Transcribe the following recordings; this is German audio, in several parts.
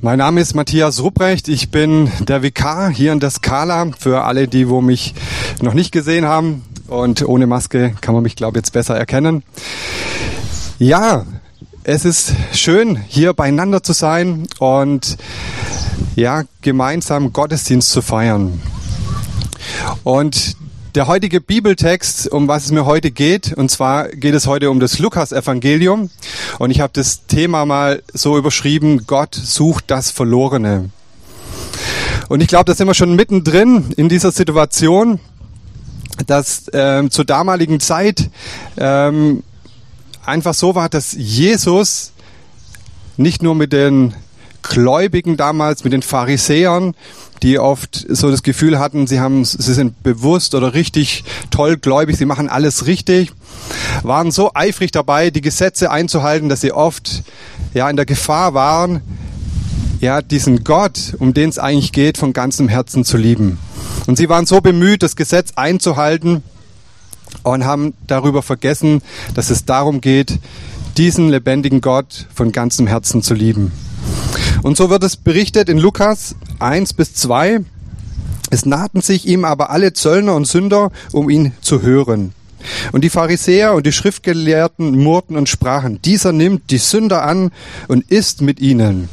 Mein Name ist Matthias Rupprecht. Ich bin der Vikar hier in der Skala für alle, die wo mich noch nicht gesehen haben. Und ohne Maske kann man mich, glaube ich, jetzt besser erkennen. Ja, es ist schön, hier beieinander zu sein und ja, gemeinsam Gottesdienst zu feiern. Und der heutige Bibeltext, um was es mir heute geht, und zwar geht es heute um das Lukas-Evangelium. Und ich habe das Thema mal so überschrieben, Gott sucht das Verlorene. Und ich glaube, da sind wir schon mittendrin in dieser Situation, dass ähm, zur damaligen Zeit ähm, einfach so war, dass Jesus nicht nur mit den Gläubigen damals, mit den Pharisäern, die oft so das Gefühl hatten, sie haben, sie sind bewusst oder richtig toll gläubig, sie machen alles richtig, waren so eifrig dabei, die Gesetze einzuhalten, dass sie oft ja in der Gefahr waren, ja diesen Gott, um den es eigentlich geht, von ganzem Herzen zu lieben. Und sie waren so bemüht, das Gesetz einzuhalten und haben darüber vergessen, dass es darum geht, diesen lebendigen Gott von ganzem Herzen zu lieben. Und so wird es berichtet in Lukas 1 bis 2. Es nahten sich ihm aber alle Zöllner und Sünder, um ihn zu hören. Und die Pharisäer und die Schriftgelehrten murrten und sprachen, dieser nimmt die Sünder an und isst mit ihnen.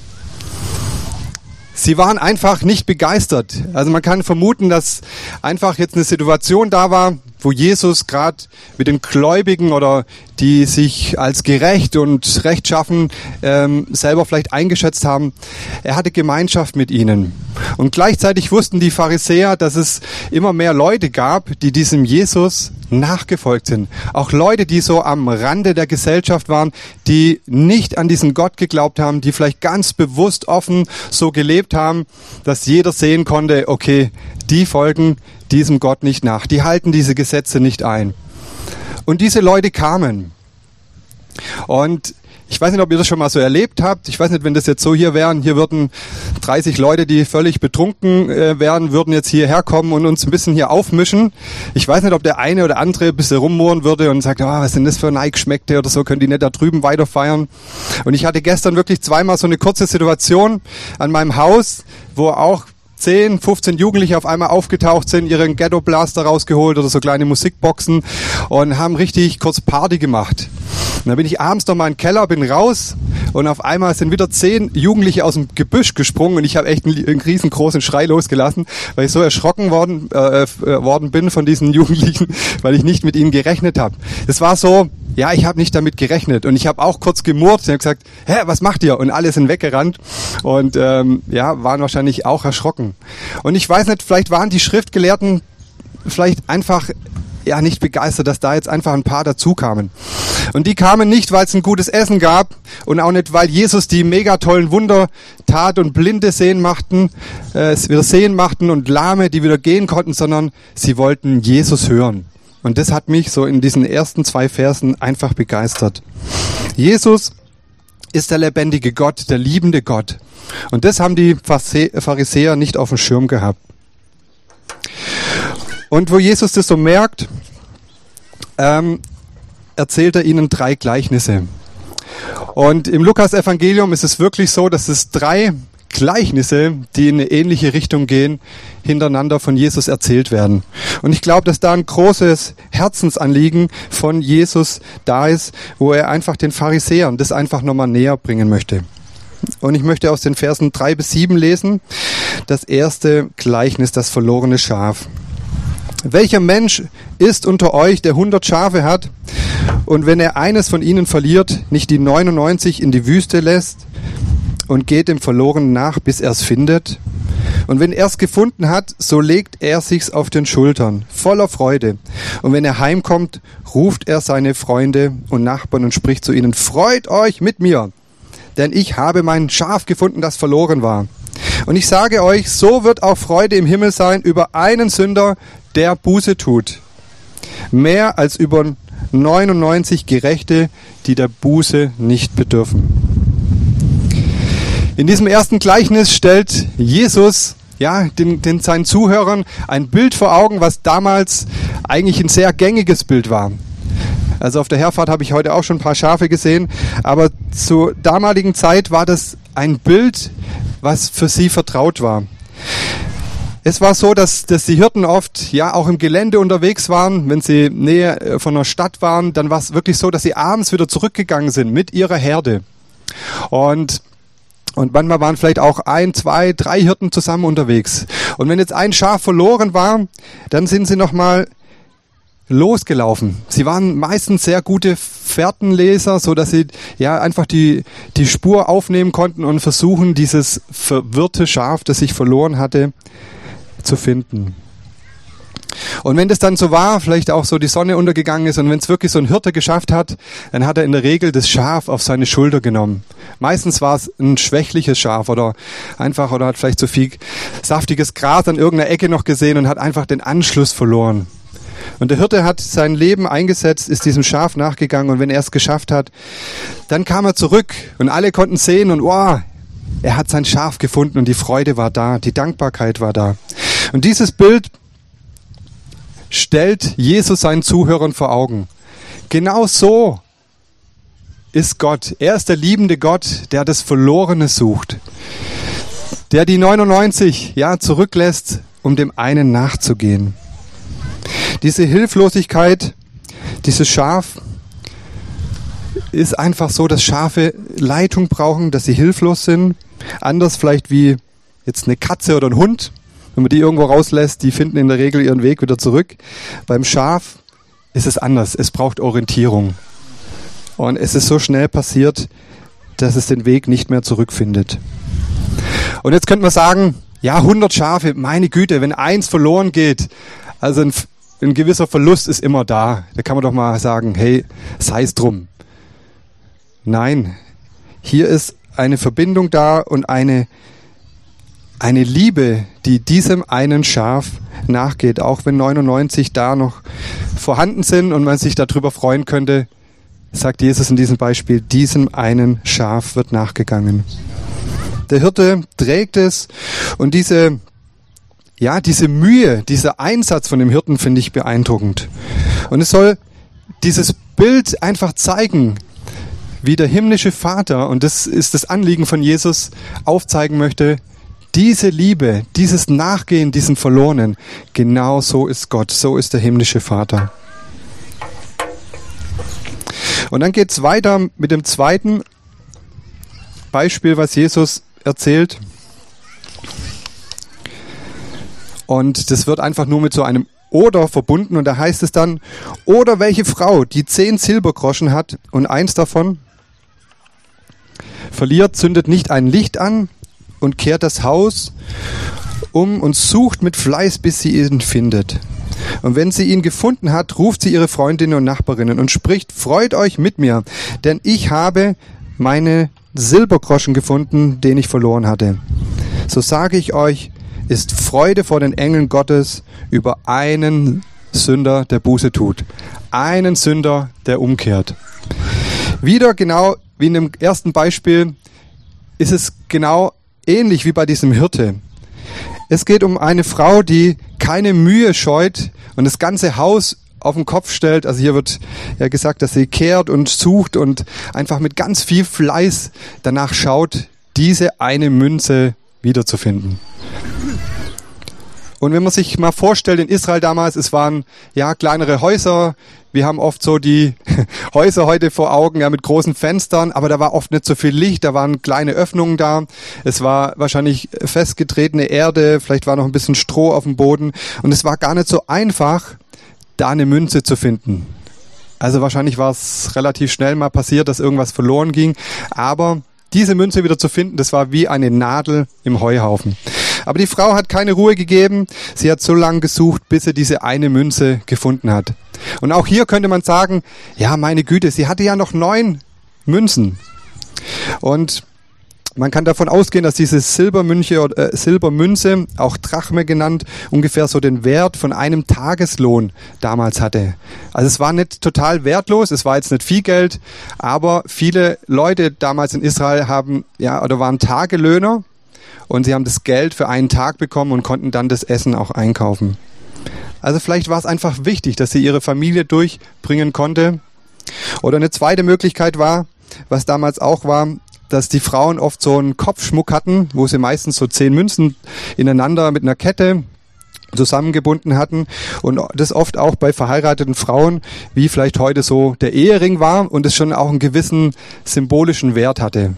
Sie waren einfach nicht begeistert. Also man kann vermuten, dass einfach jetzt eine Situation da war, wo Jesus gerade mit den Gläubigen oder die sich als gerecht und rechtschaffen ähm, selber vielleicht eingeschätzt haben, er hatte Gemeinschaft mit ihnen. Und gleichzeitig wussten die Pharisäer, dass es immer mehr Leute gab, die diesem Jesus nachgefolgt sind. Auch Leute, die so am Rande der Gesellschaft waren, die nicht an diesen Gott geglaubt haben, die vielleicht ganz bewusst offen so gelebt haben, dass jeder sehen konnte, okay, die folgen diesem Gott nicht nach. Die halten diese Gesetze nicht ein. Und diese Leute kamen. Und ich weiß nicht, ob ihr das schon mal so erlebt habt. Ich weiß nicht, wenn das jetzt so hier wären, hier würden 30 Leute, die völlig betrunken äh, wären, würden jetzt hierher kommen und uns ein bisschen hier aufmischen. Ich weiß nicht, ob der eine oder andere ein bisschen rummurren würde und sagt, oh, was sind das für Nike-Schmeckte oder so, können die nicht da drüben weiter feiern. Und ich hatte gestern wirklich zweimal so eine kurze Situation an meinem Haus, wo auch 10, 15 Jugendliche auf einmal aufgetaucht sind, ihren Ghetto Blaster rausgeholt oder so kleine Musikboxen und haben richtig kurz Party gemacht. Und dann bin ich abends noch mal in den Keller, bin raus und auf einmal sind wieder zehn Jugendliche aus dem Gebüsch gesprungen und ich habe echt einen, riesengroßen Schrei losgelassen, weil ich so erschrocken worden, äh, äh worden bin von diesen Jugendlichen, weil ich nicht mit ihnen gerechnet habe. Es war so, ja, ich habe nicht damit gerechnet. Und ich habe auch kurz gemurrt und habe gesagt, hä, was macht ihr? Und alle sind weggerannt und ähm, ja, waren wahrscheinlich auch erschrocken. Und ich weiß nicht, vielleicht waren die Schriftgelehrten vielleicht einfach ja nicht begeistert, dass da jetzt einfach ein paar dazu kamen. Und die kamen nicht, weil es ein gutes Essen gab und auch nicht, weil Jesus die mega tollen Wunder tat und Blinde sehen machten, äh, wieder sehen machten und Lahme, die wieder gehen konnten, sondern sie wollten Jesus hören. Und das hat mich so in diesen ersten zwei Versen einfach begeistert. Jesus ist der lebendige Gott, der liebende Gott. Und das haben die Pharisäer nicht auf dem Schirm gehabt. Und wo Jesus das so merkt, ähm, erzählt er ihnen drei Gleichnisse. Und im Lukas-Evangelium ist es wirklich so, dass es drei Gleichnisse, die in eine ähnliche Richtung gehen, hintereinander von Jesus erzählt werden. Und ich glaube, dass da ein großes Herzensanliegen von Jesus da ist, wo er einfach den Pharisäern das einfach nochmal näher bringen möchte. Und ich möchte aus den Versen drei bis sieben lesen. Das erste Gleichnis, das verlorene Schaf. Welcher Mensch ist unter euch, der hundert Schafe hat, und wenn er eines von ihnen verliert, nicht die 99 in die Wüste lässt und geht dem Verlorenen nach, bis er es findet. Und wenn er es gefunden hat, so legt er sich's auf den Schultern, voller Freude. Und wenn er heimkommt, ruft er seine Freunde und Nachbarn und spricht zu ihnen, freut euch mit mir, denn ich habe mein Schaf gefunden, das verloren war. Und ich sage euch, so wird auch Freude im Himmel sein über einen Sünder, der Buße tut. Mehr als über 99 Gerechte, die der Buße nicht bedürfen. In diesem ersten Gleichnis stellt Jesus ja, den, den seinen Zuhörern ein Bild vor Augen, was damals eigentlich ein sehr gängiges Bild war. Also auf der Herfahrt habe ich heute auch schon ein paar Schafe gesehen, aber zur damaligen Zeit war das ein Bild, was für sie vertraut war. Es war so, dass, dass die Hirten oft ja auch im Gelände unterwegs waren. Wenn sie näher äh, von einer Stadt waren, dann war es wirklich so, dass sie abends wieder zurückgegangen sind mit ihrer Herde. Und und manchmal waren vielleicht auch ein, zwei, drei Hirten zusammen unterwegs. Und wenn jetzt ein Schaf verloren war, dann sind sie nochmal losgelaufen. Sie waren meistens sehr gute Fährtenleser, so dass sie ja einfach die, die Spur aufnehmen konnten und versuchen, dieses verwirrte Schaf, das sich verloren hatte, zu finden. Und wenn das dann so war, vielleicht auch so die Sonne untergegangen ist und wenn es wirklich so ein Hirte geschafft hat, dann hat er in der Regel das Schaf auf seine Schulter genommen. Meistens war es ein schwächliches Schaf oder einfach oder hat vielleicht so viel saftiges Gras an irgendeiner Ecke noch gesehen und hat einfach den Anschluss verloren. Und der Hirte hat sein Leben eingesetzt, ist diesem Schaf nachgegangen und wenn er es geschafft hat, dann kam er zurück und alle konnten sehen und wow, er hat sein Schaf gefunden und die Freude war da, die Dankbarkeit war da. Und dieses Bild stellt Jesus seinen Zuhörern vor Augen. Genau so ist Gott. Er ist der liebende Gott, der das Verlorene sucht. Der die 99 ja zurücklässt, um dem einen nachzugehen. Diese Hilflosigkeit, dieses Schaf, ist einfach so, dass Schafe Leitung brauchen, dass sie hilflos sind. Anders vielleicht wie jetzt eine Katze oder ein Hund. Wenn man die irgendwo rauslässt, die finden in der Regel ihren Weg wieder zurück. Beim Schaf ist es anders. Es braucht Orientierung. Und es ist so schnell passiert, dass es den Weg nicht mehr zurückfindet. Und jetzt könnte man sagen, ja, 100 Schafe, meine Güte, wenn eins verloren geht, also ein, ein gewisser Verlust ist immer da. Da kann man doch mal sagen, hey, sei es drum. Nein, hier ist eine Verbindung da und eine, eine Liebe, die diesem einen Schaf nachgeht, auch wenn 99 da noch vorhanden sind und man sich darüber freuen könnte, sagt Jesus in diesem Beispiel, diesem einen Schaf wird nachgegangen. Der Hirte trägt es und diese ja, diese Mühe, dieser Einsatz von dem Hirten finde ich beeindruckend. Und es soll dieses Bild einfach zeigen, wie der himmlische Vater, und das ist das Anliegen von Jesus, aufzeigen möchte, diese Liebe, dieses Nachgehen diesem Verlorenen, genau so ist Gott, so ist der himmlische Vater. Und dann geht es weiter mit dem zweiten Beispiel, was Jesus erzählt. Und das wird einfach nur mit so einem oder verbunden und da heißt es dann, oder welche Frau, die zehn Silbergroschen hat und eins davon verliert, zündet nicht ein Licht an und kehrt das Haus um und sucht mit Fleiß, bis sie ihn findet. Und wenn sie ihn gefunden hat, ruft sie ihre Freundinnen und Nachbarinnen und spricht, freut euch mit mir, denn ich habe meine Silbergroschen gefunden, den ich verloren hatte. So sage ich euch, ist Freude vor den Engeln Gottes über einen Sünder, der Buße tut. Einen Sünder, der umkehrt. Wieder genau wie in dem ersten Beispiel ist es genau ähnlich wie bei diesem Hirte. Es geht um eine Frau, die keine Mühe scheut und das ganze Haus auf den Kopf stellt. Also hier wird ja gesagt, dass sie kehrt und sucht und einfach mit ganz viel Fleiß danach schaut, diese eine Münze wiederzufinden. Und wenn man sich mal vorstellt, in Israel damals, es waren ja kleinere Häuser. Wir haben oft so die Häuser heute vor Augen, ja, mit großen Fenstern, aber da war oft nicht so viel Licht, da waren kleine Öffnungen da. Es war wahrscheinlich festgetretene Erde, vielleicht war noch ein bisschen Stroh auf dem Boden und es war gar nicht so einfach, da eine Münze zu finden. Also wahrscheinlich war es relativ schnell mal passiert, dass irgendwas verloren ging, aber diese Münze wieder zu finden, das war wie eine Nadel im Heuhaufen. Aber die Frau hat keine Ruhe gegeben. Sie hat so lange gesucht, bis sie diese eine Münze gefunden hat. Und auch hier könnte man sagen, ja, meine Güte, sie hatte ja noch neun Münzen. Und man kann davon ausgehen, dass diese Silbermünche, äh, Silbermünze, auch Drachme genannt, ungefähr so den Wert von einem Tageslohn damals hatte. Also es war nicht total wertlos, es war jetzt nicht viel Geld, aber viele Leute damals in Israel haben, ja, oder waren Tagelöhner und sie haben das Geld für einen Tag bekommen und konnten dann das Essen auch einkaufen. Also vielleicht war es einfach wichtig, dass sie ihre Familie durchbringen konnte. Oder eine zweite Möglichkeit war, was damals auch war, dass die Frauen oft so einen Kopfschmuck hatten, wo sie meistens so zehn Münzen ineinander mit einer Kette zusammengebunden hatten und das oft auch bei verheirateten Frauen, wie vielleicht heute so der Ehering war und es schon auch einen gewissen symbolischen Wert hatte.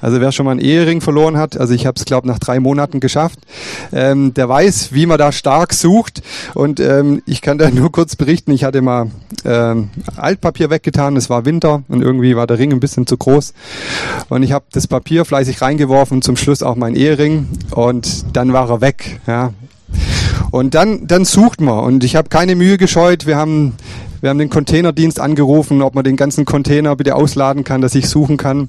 Also wer schon mal einen Ehering verloren hat, also ich habe es glaube nach drei Monaten geschafft, ähm, der weiß, wie man da stark sucht. Und ähm, ich kann da nur kurz berichten, ich hatte mal ähm, Altpapier weggetan, es war Winter und irgendwie war der Ring ein bisschen zu groß. Und ich habe das Papier fleißig reingeworfen zum Schluss auch mein Ehering und dann war er weg. Ja. Und dann, dann sucht man. Und ich habe keine Mühe gescheut. Wir haben wir haben den Containerdienst angerufen, ob man den ganzen Container bitte ausladen kann, dass ich suchen kann.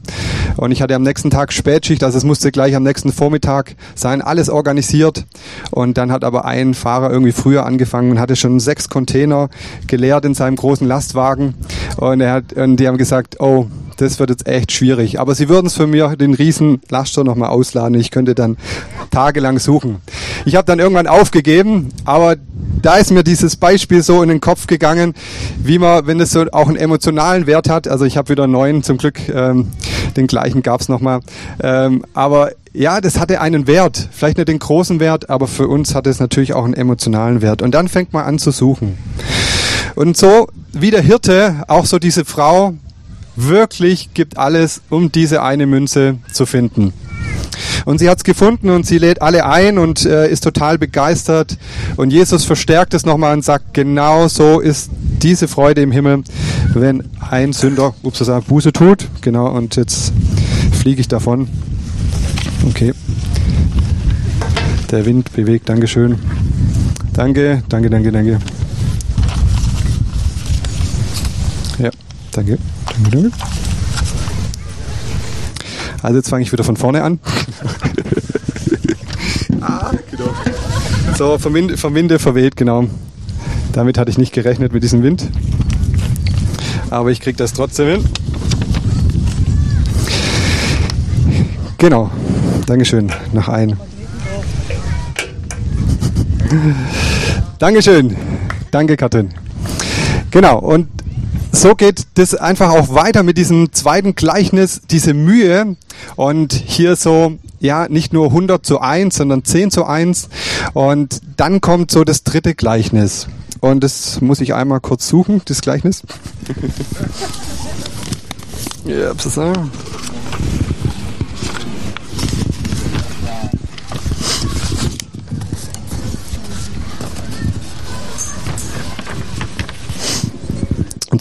Und ich hatte am nächsten Tag Spätschicht, also es musste gleich am nächsten Vormittag sein, alles organisiert. Und dann hat aber ein Fahrer irgendwie früher angefangen und hatte schon sechs Container geleert in seinem großen Lastwagen. Und, er hat, und die haben gesagt, oh, das wird jetzt echt schwierig. Aber sie würden es für mich den riesen Laster nochmal ausladen. Ich könnte dann tagelang suchen. Ich habe dann irgendwann aufgegeben, aber da ist mir dieses Beispiel so in den Kopf gegangen, wie man, wenn es so auch einen emotionalen Wert hat, also ich habe wieder neun, zum Glück ähm, den gleichen gab's nochmal, ähm, aber ja, das hatte einen Wert, vielleicht nicht den großen Wert, aber für uns hat es natürlich auch einen emotionalen Wert. Und dann fängt man an zu suchen. Und so wie der Hirte, auch so diese Frau, wirklich gibt alles, um diese eine Münze zu finden. Und sie hat es gefunden und sie lädt alle ein und äh, ist total begeistert. Und Jesus verstärkt es nochmal und sagt, genau so ist diese Freude im Himmel, wenn ein Sünder, ups, Buße tut. Genau, und jetzt fliege ich davon. Okay. Der Wind bewegt, Dankeschön. Danke, danke, danke, danke. Ja, danke. Also jetzt fange ich wieder von vorne an. ah, genau. So, vom, Wind, vom Winde verweht, genau. Damit hatte ich nicht gerechnet mit diesem Wind. Aber ich kriege das trotzdem hin. Genau. Dankeschön. Noch ein. Dankeschön. Danke, Katrin. Genau. Und so geht das einfach auch weiter mit diesem zweiten Gleichnis, diese Mühe. Und hier so, ja, nicht nur 100 zu 1, sondern 10 zu 1. Und dann kommt so das dritte Gleichnis. Und das muss ich einmal kurz suchen, das Gleichnis. ja,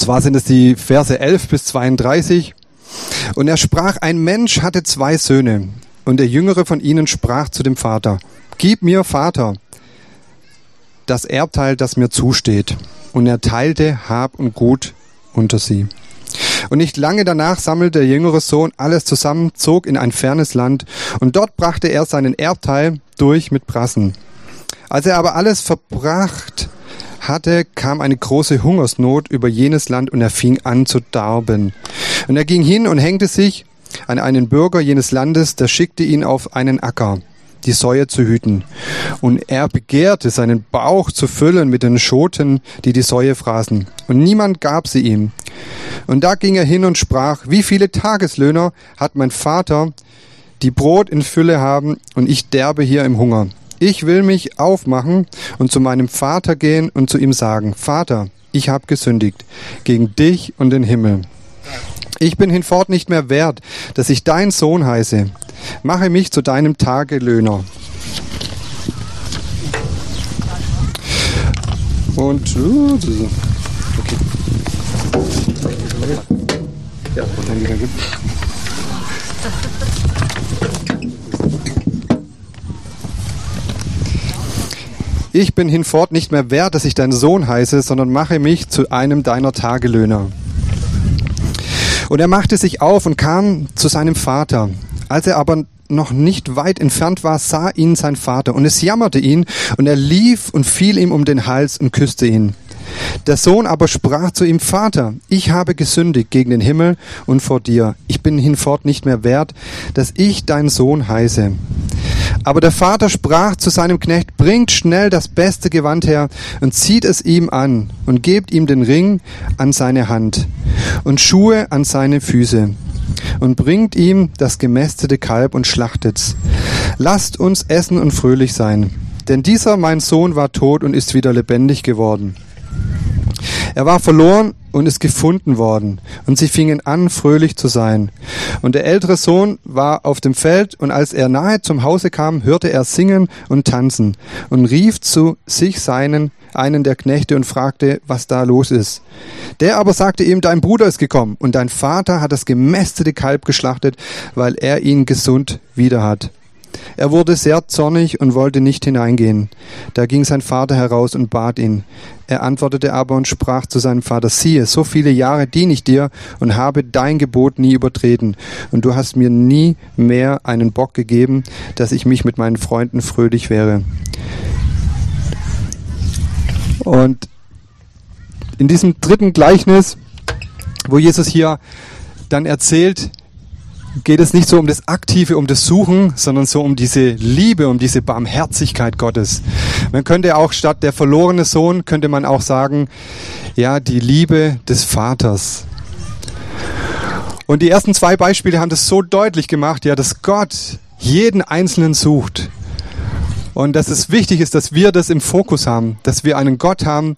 Und zwar sind es die Verse 11 bis 32. Und er sprach, ein Mensch hatte zwei Söhne. Und der jüngere von ihnen sprach zu dem Vater, Gib mir, Vater, das Erbteil, das mir zusteht. Und er teilte Hab und Gut unter sie. Und nicht lange danach sammelte der jüngere Sohn alles zusammen, zog in ein fernes Land, und dort brachte er seinen Erbteil durch mit Brassen. Als er aber alles verbracht hatte, kam eine große Hungersnot über jenes Land und er fing an zu darben. Und er ging hin und hängte sich an einen Bürger jenes Landes, der schickte ihn auf einen Acker, die Säue zu hüten. Und er begehrte, seinen Bauch zu füllen mit den Schoten, die die Säue fraßen. Und niemand gab sie ihm. Und da ging er hin und sprach, wie viele Tageslöhner hat mein Vater, die Brot in Fülle haben, und ich derbe hier im Hunger. Ich will mich aufmachen und zu meinem Vater gehen und zu ihm sagen, Vater, ich habe gesündigt gegen dich und den Himmel. Ich bin hinfort nicht mehr wert, dass ich dein Sohn heiße. Mache mich zu deinem Tagelöhner. Und uh, okay. Ja, danke, danke. Ich bin hinfort nicht mehr wert, dass ich dein Sohn heiße, sondern mache mich zu einem deiner Tagelöhner. Und er machte sich auf und kam zu seinem Vater. Als er aber noch nicht weit entfernt war, sah ihn sein Vater und es jammerte ihn und er lief und fiel ihm um den Hals und küsste ihn. Der Sohn aber sprach zu ihm, Vater, ich habe gesündigt gegen den Himmel und vor dir. Ich bin hinfort nicht mehr wert, dass ich dein Sohn heiße. Aber der Vater sprach zu seinem Knecht, bringt schnell das beste Gewand her und zieht es ihm an und gebt ihm den Ring an seine Hand und Schuhe an seine Füße und bringt ihm das gemästete Kalb und schlachtet's. Lasst uns essen und fröhlich sein. Denn dieser mein Sohn war tot und ist wieder lebendig geworden. Er war verloren und ist gefunden worden. Und sie fingen an, fröhlich zu sein. Und der ältere Sohn war auf dem Feld, und als er nahe zum Hause kam, hörte er singen und tanzen und rief zu sich seinen, einen der Knechte und fragte, was da los ist. Der aber sagte ihm, dein Bruder ist gekommen, und dein Vater hat das gemästete Kalb geschlachtet, weil er ihn gesund wieder hat. Er wurde sehr zornig und wollte nicht hineingehen. Da ging sein Vater heraus und bat ihn. Er antwortete aber und sprach zu seinem Vater, siehe, so viele Jahre diene ich dir und habe dein Gebot nie übertreten. Und du hast mir nie mehr einen Bock gegeben, dass ich mich mit meinen Freunden fröhlich wäre. Und in diesem dritten Gleichnis, wo Jesus hier dann erzählt, geht es nicht so um das Aktive, um das Suchen, sondern so um diese Liebe, um diese Barmherzigkeit Gottes. Man könnte auch statt der verlorene Sohn, könnte man auch sagen, ja, die Liebe des Vaters. Und die ersten zwei Beispiele haben das so deutlich gemacht, ja, dass Gott jeden Einzelnen sucht. Und dass es wichtig ist, dass wir das im Fokus haben, dass wir einen Gott haben,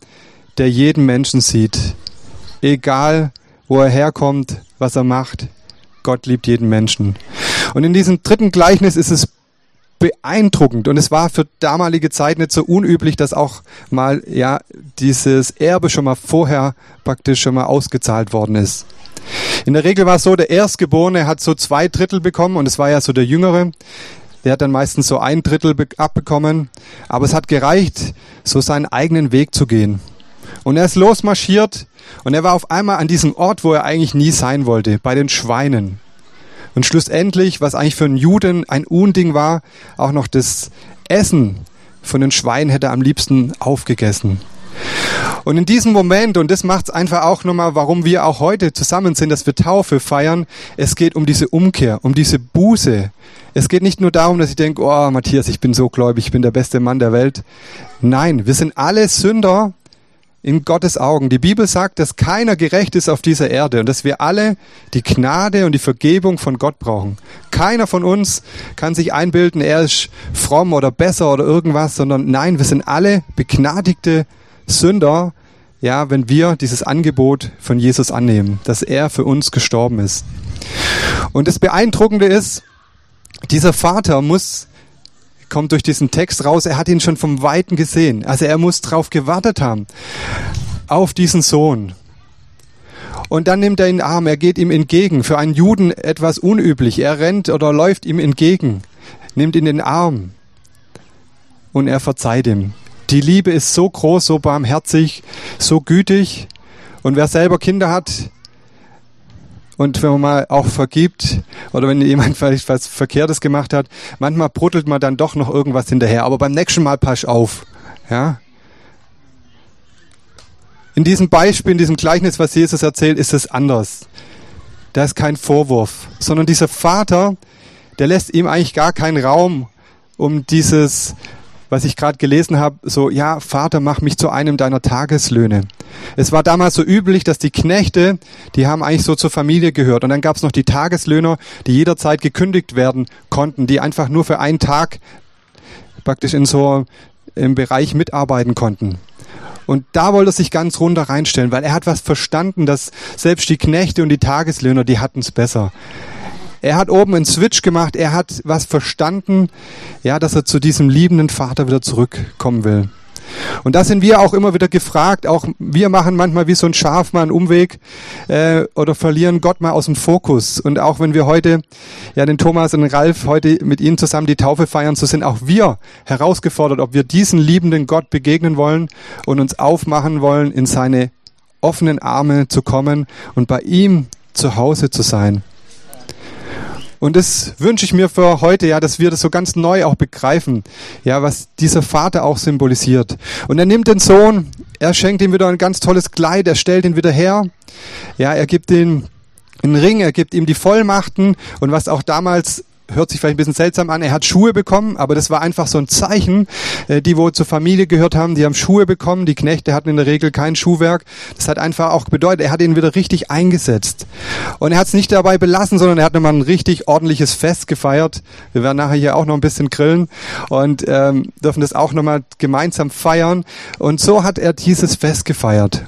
der jeden Menschen sieht. Egal, wo er herkommt, was er macht, Gott liebt jeden Menschen. Und in diesem dritten Gleichnis ist es beeindruckend und es war für damalige Zeit nicht so unüblich, dass auch mal ja dieses Erbe schon mal vorher praktisch schon mal ausgezahlt worden ist. In der Regel war es so, der Erstgeborene hat so zwei Drittel bekommen und es war ja so der Jüngere. Der hat dann meistens so ein Drittel abbekommen, aber es hat gereicht, so seinen eigenen Weg zu gehen. Und er ist losmarschiert und er war auf einmal an diesem Ort, wo er eigentlich nie sein wollte, bei den Schweinen. Und schlussendlich, was eigentlich für einen Juden ein Unding war, auch noch das Essen von den Schweinen hätte er am liebsten aufgegessen. Und in diesem Moment, und das macht es einfach auch nochmal, warum wir auch heute zusammen sind, dass wir Taufe feiern, es geht um diese Umkehr, um diese Buße. Es geht nicht nur darum, dass ich denke, oh Matthias, ich bin so gläubig, ich bin der beste Mann der Welt. Nein, wir sind alle Sünder in Gottes Augen. Die Bibel sagt, dass keiner gerecht ist auf dieser Erde und dass wir alle die Gnade und die Vergebung von Gott brauchen. Keiner von uns kann sich einbilden, er ist fromm oder besser oder irgendwas, sondern nein, wir sind alle begnadigte Sünder, ja, wenn wir dieses Angebot von Jesus annehmen, dass er für uns gestorben ist. Und das Beeindruckende ist, dieser Vater muss kommt durch diesen Text raus, er hat ihn schon vom Weiten gesehen. Also er muss drauf gewartet haben, auf diesen Sohn. Und dann nimmt er ihn in den Arm, er geht ihm entgegen. Für einen Juden etwas unüblich. Er rennt oder läuft ihm entgegen, nimmt ihn in den Arm und er verzeiht ihm. Die Liebe ist so groß, so barmherzig, so gütig. Und wer selber Kinder hat, und wenn man mal auch vergibt oder wenn jemand vielleicht was Verkehrtes gemacht hat, manchmal bruttelt man dann doch noch irgendwas hinterher. Aber beim nächsten Mal pass auf. Ja? In diesem Beispiel, in diesem Gleichnis, was Jesus erzählt, ist es anders. Da ist kein Vorwurf, sondern dieser Vater, der lässt ihm eigentlich gar keinen Raum, um dieses was ich gerade gelesen habe, so, ja, Vater, mach mich zu einem deiner Tageslöhne. Es war damals so üblich, dass die Knechte, die haben eigentlich so zur Familie gehört. Und dann gab es noch die Tageslöhner, die jederzeit gekündigt werden konnten, die einfach nur für einen Tag praktisch in so im Bereich mitarbeiten konnten. Und da wollte er sich ganz runter reinstellen, weil er hat was verstanden, dass selbst die Knechte und die Tageslöhner, die hatten es besser. Er hat oben einen Switch gemacht, er hat was verstanden, ja, dass er zu diesem liebenden Vater wieder zurückkommen will. Und da sind wir auch immer wieder gefragt, auch wir machen manchmal wie so ein Schaf mal einen Umweg äh, oder verlieren Gott mal aus dem Fokus. Und auch wenn wir heute, ja den Thomas und den Ralf heute mit ihnen zusammen die Taufe feiern, so sind auch wir herausgefordert, ob wir diesen liebenden Gott begegnen wollen und uns aufmachen wollen, in seine offenen Arme zu kommen und bei ihm zu Hause zu sein. Und das wünsche ich mir für heute, ja, dass wir das so ganz neu auch begreifen, ja, was dieser Vater auch symbolisiert. Und er nimmt den Sohn, er schenkt ihm wieder ein ganz tolles Kleid, er stellt ihn wieder her, ja, er gibt ihm einen Ring, er gibt ihm die Vollmachten und was auch damals hört sich vielleicht ein bisschen seltsam an. Er hat Schuhe bekommen, aber das war einfach so ein Zeichen. Äh, die, wo zur Familie gehört haben, die haben Schuhe bekommen. Die Knechte hatten in der Regel kein Schuhwerk. Das hat einfach auch bedeutet, er hat ihn wieder richtig eingesetzt. Und er hat es nicht dabei belassen, sondern er hat nochmal ein richtig ordentliches Fest gefeiert. Wir werden nachher hier auch noch ein bisschen grillen und ähm, dürfen das auch nochmal gemeinsam feiern. Und so hat er dieses Fest gefeiert.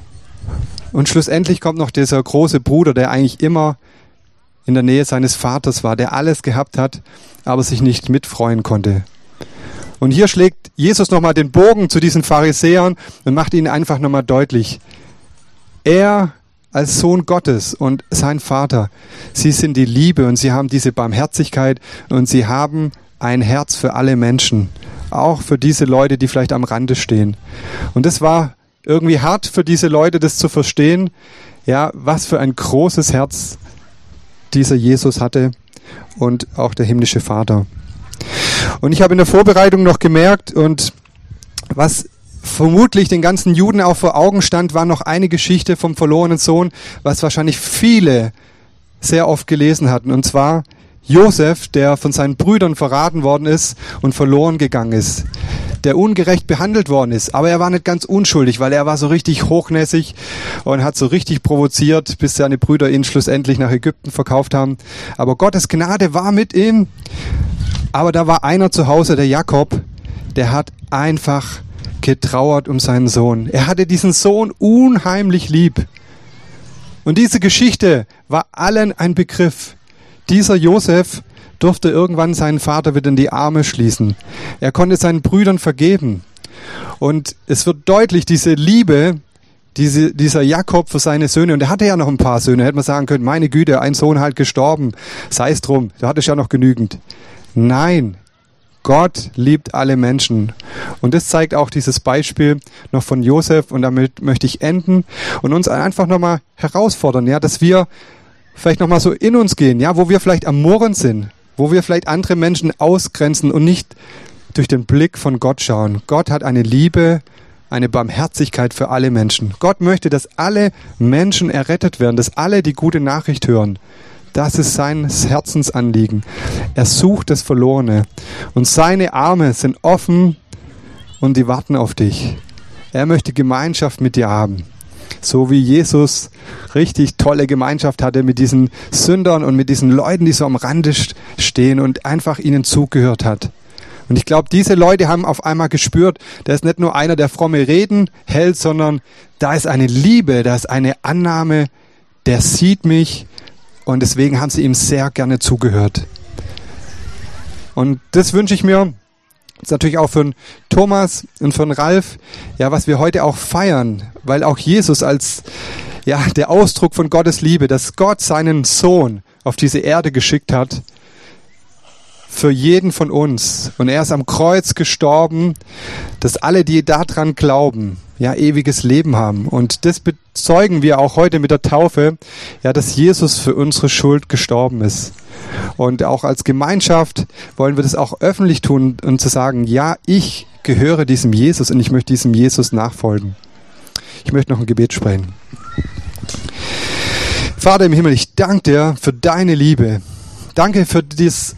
Und schlussendlich kommt noch dieser große Bruder, der eigentlich immer in der Nähe seines Vaters war, der alles gehabt hat, aber sich nicht mitfreuen konnte. Und hier schlägt Jesus nochmal den Bogen zu diesen Pharisäern und macht ihnen einfach nochmal deutlich, er als Sohn Gottes und sein Vater, sie sind die Liebe und sie haben diese Barmherzigkeit und sie haben ein Herz für alle Menschen, auch für diese Leute, die vielleicht am Rande stehen. Und es war irgendwie hart für diese Leute, das zu verstehen, ja, was für ein großes Herz dieser Jesus hatte und auch der himmlische Vater. Und ich habe in der Vorbereitung noch gemerkt und was vermutlich den ganzen Juden auch vor Augen stand, war noch eine Geschichte vom verlorenen Sohn, was wahrscheinlich viele sehr oft gelesen hatten. Und zwar Josef, der von seinen Brüdern verraten worden ist und verloren gegangen ist der ungerecht behandelt worden ist. Aber er war nicht ganz unschuldig, weil er war so richtig hochnäsig und hat so richtig provoziert, bis seine Brüder ihn schlussendlich nach Ägypten verkauft haben. Aber Gottes Gnade war mit ihm. Aber da war einer zu Hause, der Jakob, der hat einfach getrauert um seinen Sohn. Er hatte diesen Sohn unheimlich lieb. Und diese Geschichte war allen ein Begriff. Dieser Josef durfte irgendwann seinen Vater wieder in die Arme schließen. Er konnte seinen Brüdern vergeben. Und es wird deutlich, diese Liebe, diese, dieser Jakob für seine Söhne, und er hatte ja noch ein paar Söhne, hätte man sagen können, meine Güte, ein Sohn halt gestorben, sei es drum, du hattest ja noch genügend. Nein, Gott liebt alle Menschen. Und das zeigt auch dieses Beispiel noch von Josef, und damit möchte ich enden und uns einfach nochmal herausfordern, ja, dass wir vielleicht nochmal so in uns gehen, ja, wo wir vielleicht am Murren sind, wo wir vielleicht andere Menschen ausgrenzen und nicht durch den Blick von Gott schauen. Gott hat eine Liebe, eine Barmherzigkeit für alle Menschen. Gott möchte, dass alle Menschen errettet werden, dass alle die gute Nachricht hören. Das ist sein Herzensanliegen. Er sucht das Verlorene. Und seine Arme sind offen und die warten auf dich. Er möchte Gemeinschaft mit dir haben so wie Jesus richtig tolle Gemeinschaft hatte mit diesen Sündern und mit diesen Leuten, die so am Rande stehen und einfach ihnen zugehört hat. Und ich glaube, diese Leute haben auf einmal gespürt, da ist nicht nur einer, der fromme Reden hält, sondern da ist eine Liebe, da ist eine Annahme, der sieht mich und deswegen haben sie ihm sehr gerne zugehört. Und das wünsche ich mir ist natürlich auch für Thomas und von Ralf, ja, was wir heute auch feiern, weil auch Jesus als ja, der Ausdruck von Gottes Liebe, dass Gott seinen Sohn auf diese Erde geschickt hat, für jeden von uns. Und er ist am Kreuz gestorben, dass alle, die daran glauben, ja, ewiges Leben haben. Und das bezeugen wir auch heute mit der Taufe, ja, dass Jesus für unsere Schuld gestorben ist. Und auch als Gemeinschaft wollen wir das auch öffentlich tun und zu sagen, ja, ich gehöre diesem Jesus und ich möchte diesem Jesus nachfolgen. Ich möchte noch ein Gebet sprechen. Vater im Himmel, ich danke dir für deine Liebe. Danke für das,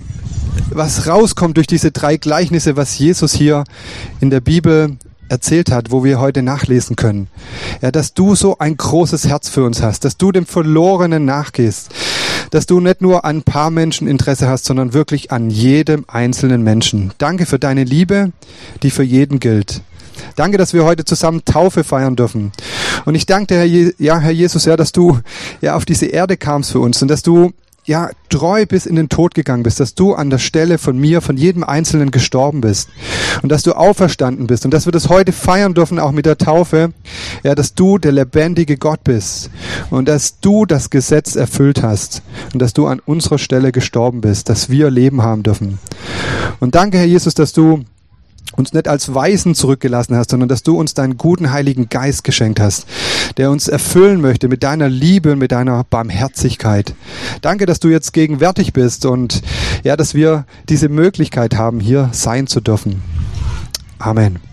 was rauskommt durch diese drei Gleichnisse, was Jesus hier in der Bibel erzählt hat, wo wir heute nachlesen können. Ja, dass du so ein großes Herz für uns hast, dass du dem Verlorenen nachgehst, dass du nicht nur an ein paar Menschen Interesse hast, sondern wirklich an jedem einzelnen Menschen. Danke für deine Liebe, die für jeden gilt. Danke, dass wir heute zusammen Taufe feiern dürfen. Und ich danke dir, Herr, Je ja, Herr Jesus, ja, dass du ja auf diese Erde kamst für uns und dass du ja, treu bis in den Tod gegangen bist, dass du an der Stelle von mir, von jedem Einzelnen gestorben bist und dass du auferstanden bist und dass wir das heute feiern dürfen, auch mit der Taufe, ja, dass du der lebendige Gott bist und dass du das Gesetz erfüllt hast und dass du an unserer Stelle gestorben bist, dass wir Leben haben dürfen. Und danke, Herr Jesus, dass du uns nicht als Weisen zurückgelassen hast, sondern dass du uns deinen guten Heiligen Geist geschenkt hast, der uns erfüllen möchte mit deiner Liebe und mit deiner Barmherzigkeit. Danke, dass du jetzt gegenwärtig bist und ja, dass wir diese Möglichkeit haben, hier sein zu dürfen. Amen.